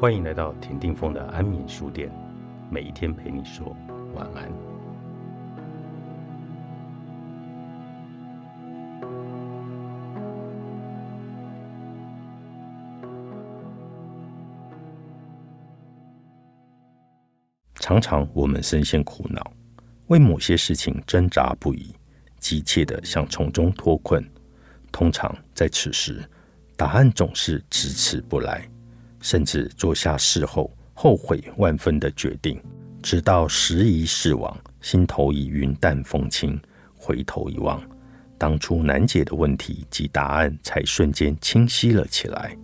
欢迎来到田定峰的安眠书店，每一天陪你说晚安。常常我们深陷苦恼，为某些事情挣扎不已，急切的想从中脱困。通常在此时，答案总是迟迟不来，甚至做下事后后悔万分的决定。直到时移世往，心头已云淡风轻，回头一望，当初难解的问题及答案才瞬间清晰了起来。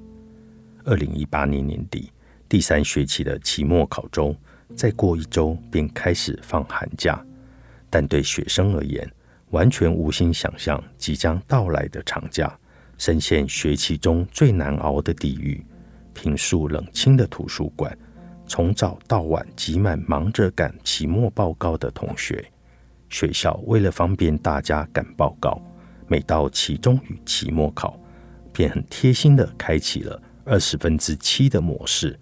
二零一八年年底，第三学期的期末考周，再过一周便开始放寒假，但对学生而言，完全无心想象即将到来的长假，深陷学期中最难熬的地狱。平素冷清的图书馆，从早到晚挤满忙着赶期末报告的同学。学校为了方便大家赶报告，每到期中与期末考，便很贴心的开启了二十分之七的模式，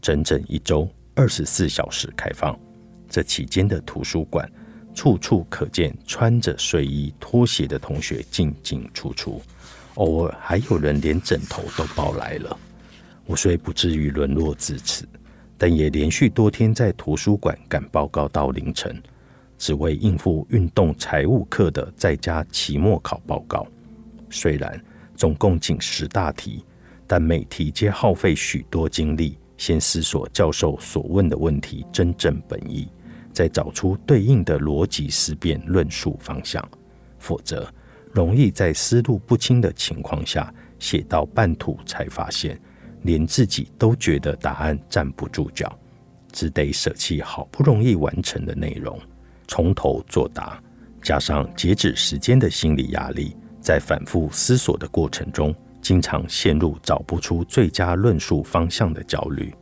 整整一周二十四小时开放。这期间的图书馆。处处可见穿着睡衣拖鞋的同学进进出出，偶尔还有人连枕头都抱来了。我虽不至于沦落至此，但也连续多天在图书馆赶报告到凌晨，只为应付运动财务课的在家期末考报告。虽然总共仅十大题，但每题皆耗费许多精力，先思索教授所问的问题真正本意。再找出对应的逻辑思辨论述方向，否则容易在思路不清的情况下写到半途才发现，连自己都觉得答案站不住脚，只得舍弃好不容易完成的内容，从头作答。加上截止时间的心理压力，在反复思索的过程中，经常陷入找不出最佳论述方向的焦虑。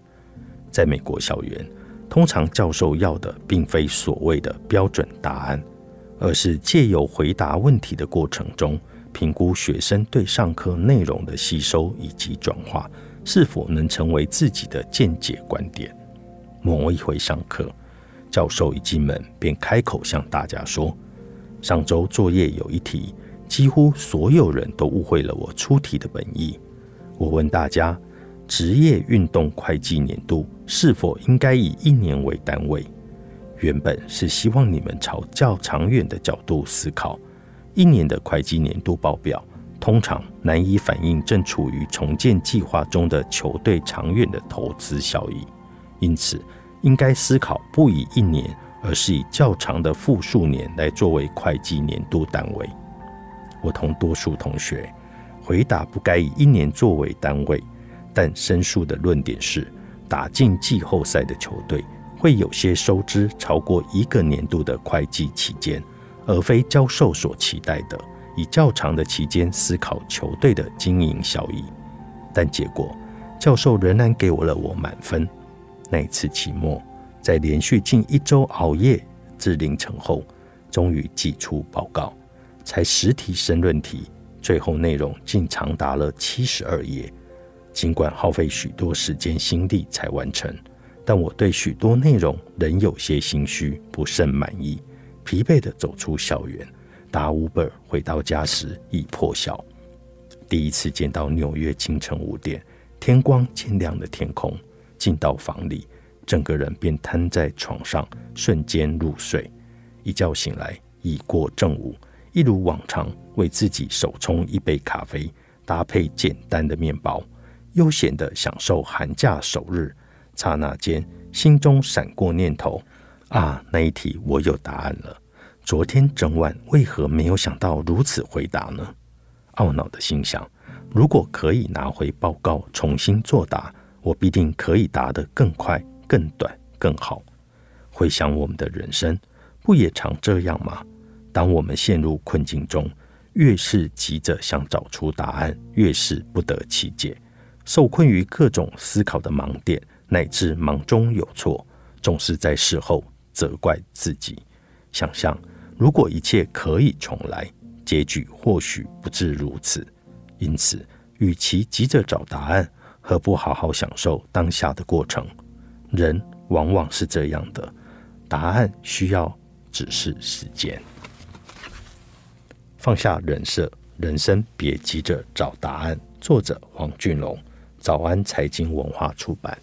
在美国校园。通常教授要的并非所谓的标准答案，而是借由回答问题的过程中，评估学生对上课内容的吸收以及转化是否能成为自己的见解观点。某一回上课，教授一进门便开口向大家说：“上周作业有一题，几乎所有人都误会了我出题的本意。我问大家。”职业运动会计年度是否应该以一年为单位？原本是希望你们朝较长远的角度思考。一年的会计年度报表通常难以反映正处于重建计划中的球队长远的投资效益，因此应该思考不以一年，而是以较长的复数年来作为会计年度单位。我同多数同学回答不该以一年作为单位。但申诉的论点是，打进季后赛的球队会有些收支超过一个年度的会计期间，而非教授所期待的以较长的期间思考球队的经营效益。但结果，教授仍然给我了我满分。那一次期末，在连续近一周熬夜至凌晨后，终于寄出报告，才十题申论题，最后内容竟长达了七十二页。尽管耗费许多时间心力才完成，但我对许多内容仍有些心虚，不甚满意。疲惫地走出校园，搭 Uber 回到家时已破晓。第一次见到纽约清晨五点天光渐亮的天空，进到房里，整个人便瘫在床上，瞬间入睡。一觉醒来已过正午，一如往常为自己手冲一杯咖啡，搭配简单的面包。悠闲地享受寒假首日，刹那间心中闪过念头：啊，那一题我有答案了。昨天整晚为何没有想到如此回答呢？懊恼的心想：如果可以拿回报告重新作答，我必定可以答得更快、更短、更好。回想我们的人生，不也常这样吗？当我们陷入困境中，越是急着想找出答案，越是不得其解。受困于各种思考的盲点，乃至忙中有错，总是在事后责怪自己。想象如果一切可以重来，结局或许不至如此。因此，与其急着找答案，何不好好享受当下的过程？人往往是这样的，答案需要只是时间。放下人设，人生别急着找答案。作者黄俊龙，早安财经文化出版。